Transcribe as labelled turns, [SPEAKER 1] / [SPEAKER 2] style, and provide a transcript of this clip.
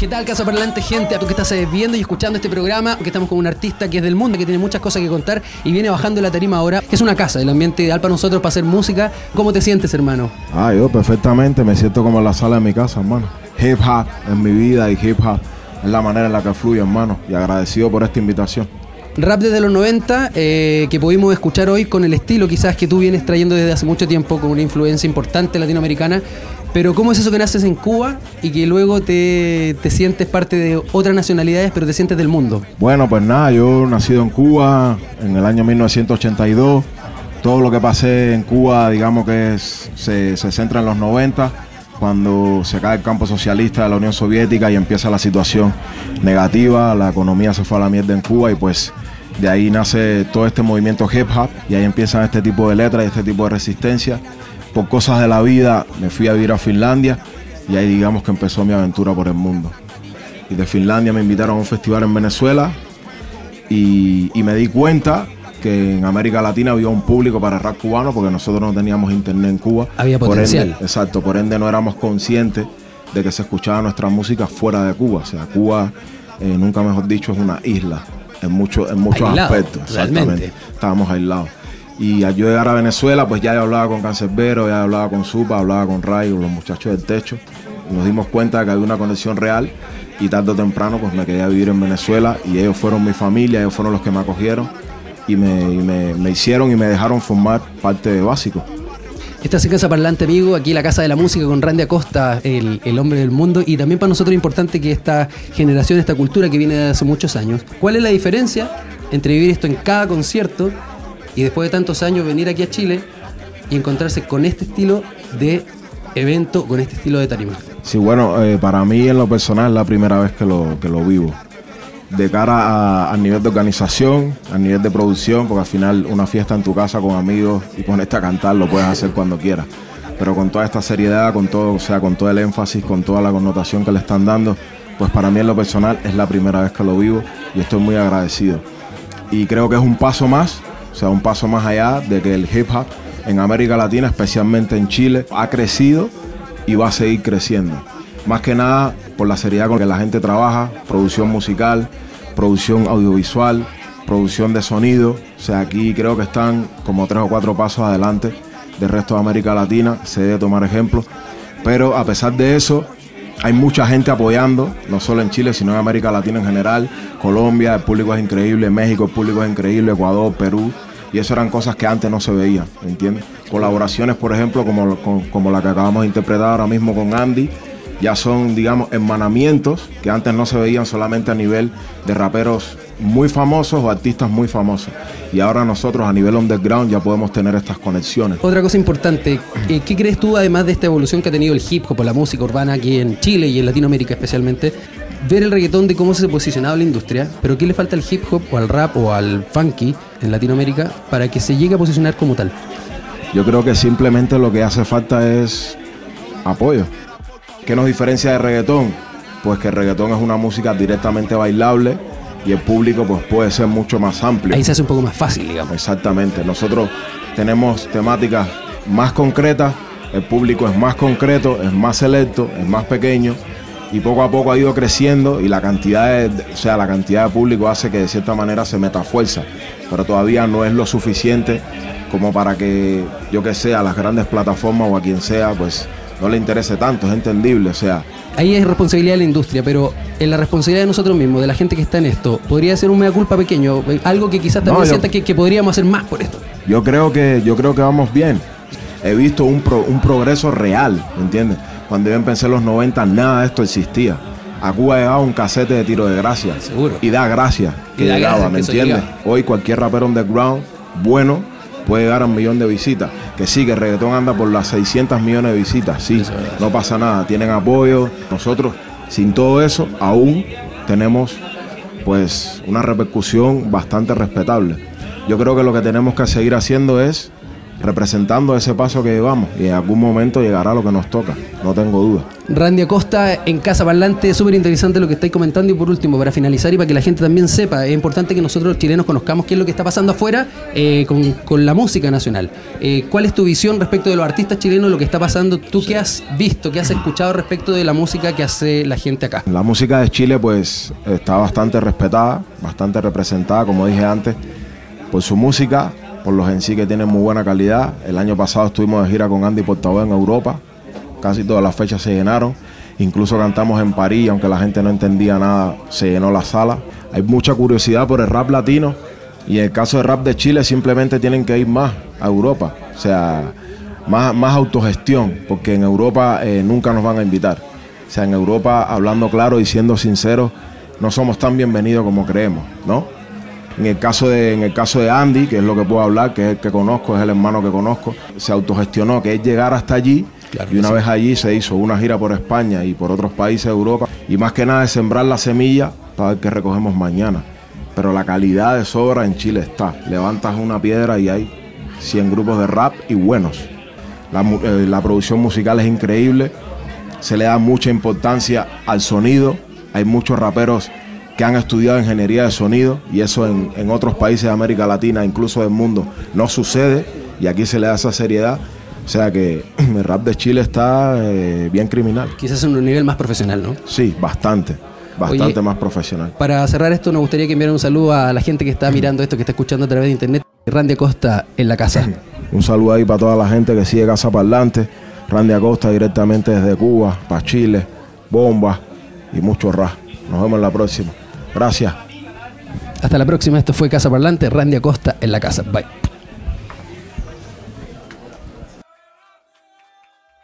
[SPEAKER 1] ¿Qué tal, Casa Parlante, gente? A tú que estás eh, viendo y escuchando este programa, que estamos con un artista que es del mundo, que tiene muchas cosas que contar y viene bajando la tarima ahora, es una casa, el ambiente ideal para nosotros para hacer música. ¿Cómo te sientes, hermano?
[SPEAKER 2] Ah, yo perfectamente, me siento como en la sala de mi casa, hermano. Hip hop en mi vida y hip hop es la manera en la que fluye, hermano. Y agradecido por esta invitación.
[SPEAKER 1] Rap desde los 90, eh, que pudimos escuchar hoy con el estilo quizás que tú vienes trayendo desde hace mucho tiempo, con una influencia importante latinoamericana. Pero ¿cómo es eso que naces en Cuba y que luego te, te sientes parte de otras nacionalidades, pero te sientes del mundo?
[SPEAKER 2] Bueno, pues nada, yo nacido en Cuba en el año 1982. Todo lo que pasé en Cuba, digamos que se, se centra en los 90, cuando se cae el campo socialista de la Unión Soviética y empieza la situación negativa, la economía se fue a la mierda en Cuba y pues de ahí nace todo este movimiento hip hop y ahí empiezan este tipo de letras y este tipo de resistencia. Por cosas de la vida me fui a vivir a Finlandia y ahí digamos que empezó mi aventura por el mundo. Y de Finlandia me invitaron a un festival en Venezuela y, y me di cuenta que en América Latina había un público para rap cubano porque nosotros no teníamos internet en Cuba.
[SPEAKER 1] Había
[SPEAKER 2] Por
[SPEAKER 1] potencial.
[SPEAKER 2] ende- exacto, por ende no éramos conscientes de que se escuchaba nuestra música fuera de Cuba. O sea, Cuba, eh, nunca mejor dicho, es una isla en, mucho, en muchos
[SPEAKER 1] Aislado,
[SPEAKER 2] aspectos.
[SPEAKER 1] realmente.
[SPEAKER 2] Exactamente. Estábamos aislados. Y al yo llegar a Venezuela, pues ya yo hablaba con Cancerbero, ya hablaba con Supa, hablaba con Ray, con los muchachos del techo. Nos dimos cuenta de que había una conexión real y tarde o temprano pues me quedé a vivir en Venezuela y ellos fueron mi familia, ellos fueron los que me acogieron y me, y me- me hicieron y me dejaron formar parte de Básico.
[SPEAKER 1] Esta es Casa Parlante, amigo, aquí la Casa de la Música con Randy Acosta, el, el hombre del mundo. Y también para nosotros es importante que esta generación, esta cultura que viene de hace muchos años, ¿cuál es la diferencia entre vivir esto en cada concierto y después de tantos años venir aquí a Chile y encontrarse con este estilo de evento, con este estilo de tarima?
[SPEAKER 2] Sí, bueno, eh, para mí en lo personal es la primera vez que lo, que lo vivo. De cara a, a nivel de organización, a nivel de producción, porque al final una fiesta en tu casa con amigos y ponerte a cantar lo puedes hacer cuando quieras. Pero con toda esta seriedad, con todo, o sea, con todo el énfasis, con toda la connotación que le están dando, pues para mí en lo personal es la primera vez que lo vivo y estoy muy agradecido. Y creo que es un paso más, o sea, un paso más allá de que el hip hop en América Latina, especialmente en Chile, ha crecido y va a seguir creciendo. Más que nada por la seriedad con que la gente trabaja, producción musical, producción audiovisual, producción de sonido. O sea, aquí creo que están como tres o cuatro pasos adelante del resto de América Latina, se debe tomar ejemplo. Pero a pesar de eso, hay mucha gente apoyando, no solo en Chile, sino en América Latina en general. Colombia, el público es increíble, México, el público es increíble, Ecuador, Perú. Y eso eran cosas que antes no se veían, ¿me entiendes? Colaboraciones, por ejemplo, como, con- como la que acabamos de interpretar ahora mismo con Andy, ya son, digamos, hermanamientos que antes no se veían solamente a nivel de raperos muy famosos o artistas muy famosos. Y ahora nosotros a nivel underground ya podemos tener estas conexiones.
[SPEAKER 1] Otra cosa importante, eh, ¿qué crees tú además de esta evolución que ha tenido el hip hop o la música urbana aquí en Chile y en Latinoamérica especialmente? Ver el reggaetón de cómo se ha posicionado la industria, pero ¿qué le falta al hip hop o al rap o al funky en Latinoamérica para que se llegue a posicionar como tal?
[SPEAKER 2] Yo creo que simplemente lo que hace falta es apoyo. ¿Qué nos diferencia de reggaetón? Pues que el reggaetón es una música directamente bailable y el público pues puede ser mucho más amplio.
[SPEAKER 1] Ahí se hace un poco más fácil, digamos.
[SPEAKER 2] Exactamente. Nosotros tenemos temáticas más concretas, el público es más concreto, es más selecto, es más pequeño y poco a poco ha ido creciendo y la cantidad de, o sea, la cantidad de público hace que de cierta manera se meta fuerza, pero todavía no es lo suficiente como para que yo que sea a las grandes plataformas o a quien sea, pues no le interese tanto, es entendible, o sea,
[SPEAKER 1] Ahí es responsabilidad de la industria, pero en la responsabilidad de nosotros mismos, de la gente que está en esto, podría ser un mea culpa pequeño, algo que quizás también
[SPEAKER 2] No,
[SPEAKER 1] sienta que, que podríamos hacer más por esto.
[SPEAKER 2] Yo creo que, yo creo que vamos bien. He visto un, pro- un progreso real, ¿me entiendes? Cuando yo empecé en los 90, nada de esto existía. A Cuba llegaba un casete de tiro de gracia.
[SPEAKER 1] Seguro.
[SPEAKER 2] Y da gracia que
[SPEAKER 1] da
[SPEAKER 2] llegaba,
[SPEAKER 1] gracia
[SPEAKER 2] ¿me entiendes? Hoy cualquier rapero underground bueno puede llegar a un millón de visitas. Que sí, que el reggaetón anda por las 600 millones de visitas. Sí,
[SPEAKER 1] Eso
[SPEAKER 2] no pasa nada. Tienen apoyo. Nosotros, sin todo eso, aún tenemos pues una repercusión bastante respetable. Yo creo que lo que tenemos que seguir haciendo es representando ese paso que llevamos y en algún momento llegará lo que nos toca, no tengo duda.
[SPEAKER 1] Randy Acosta en Casa Parlante, súper interesante lo que estáis comentando y por último, para finalizar y para que la gente también sepa, es importante que nosotros los chilenos conozcamos qué es lo que está pasando afuera eh, con, la música nacional. Eh, ¿Cuál es tu visión respecto de los artistas chilenos, lo que está pasando? ¿Tú qué has visto, qué has escuchado respecto de la música que hace la gente acá?
[SPEAKER 2] La música de Chile pues está bastante respetada, bastante representada, como dije antes, por su música, por los en sí que tienen muy buena calidad. El año pasado estuvimos de gira con Andy Portavoz en Europa, casi todas las fechas se llenaron. Incluso cantamos en París, aunque la gente no entendía nada, se llenó la sala. Hay mucha curiosidad por el rap latino y en el caso del rap de Chile simplemente tienen que ir más a Europa, o sea, más, más autogestión, porque en Europa eh, nunca nos van a invitar. O sea, en Europa, hablando claro y siendo sinceros, no somos tan bienvenidos como creemos, ¿no? En el caso de, en el caso de Andy, que es lo que puedo hablar, que es el que conozco, es el hermano que conozco, se autogestionó, que es llegar hasta allí. y una vez allí se hizo una gira por España y por otros países de Europa. Y más que nada es sembrar la semilla para ver qué recogemos mañana. Pero la calidad de sobra en Chile está. Levantas una piedra y hay 100 grupos de rap y buenos. La, eh, la producción musical es increíble. Se le da mucha importancia al sonido. Hay muchos raperos que han estudiado ingeniería de sonido y eso en, otros países de América Latina, incluso del mundo, no sucede y aquí se le da esa seriedad. O sea que el rap de Chile está eh, bien criminal.
[SPEAKER 1] Quizás en un nivel más profesional, ¿no?
[SPEAKER 2] Sí, bastante. Bastante más profesional.
[SPEAKER 1] Para cerrar esto, nos gustaría que enviara un saludo a la gente que está mirando esto, que está escuchando a través de internet. Randy Acosta en la casa.
[SPEAKER 2] Un saludo ahí para toda la gente que sigue Casa Parlante. Randy Acosta directamente desde Cuba, para Chile, bomba y mucho rap. Nos vemos en la próxima. Gracias.
[SPEAKER 1] Hasta la próxima. Esto fue Casa Parlante. Randy Acosta en la casa. Bye.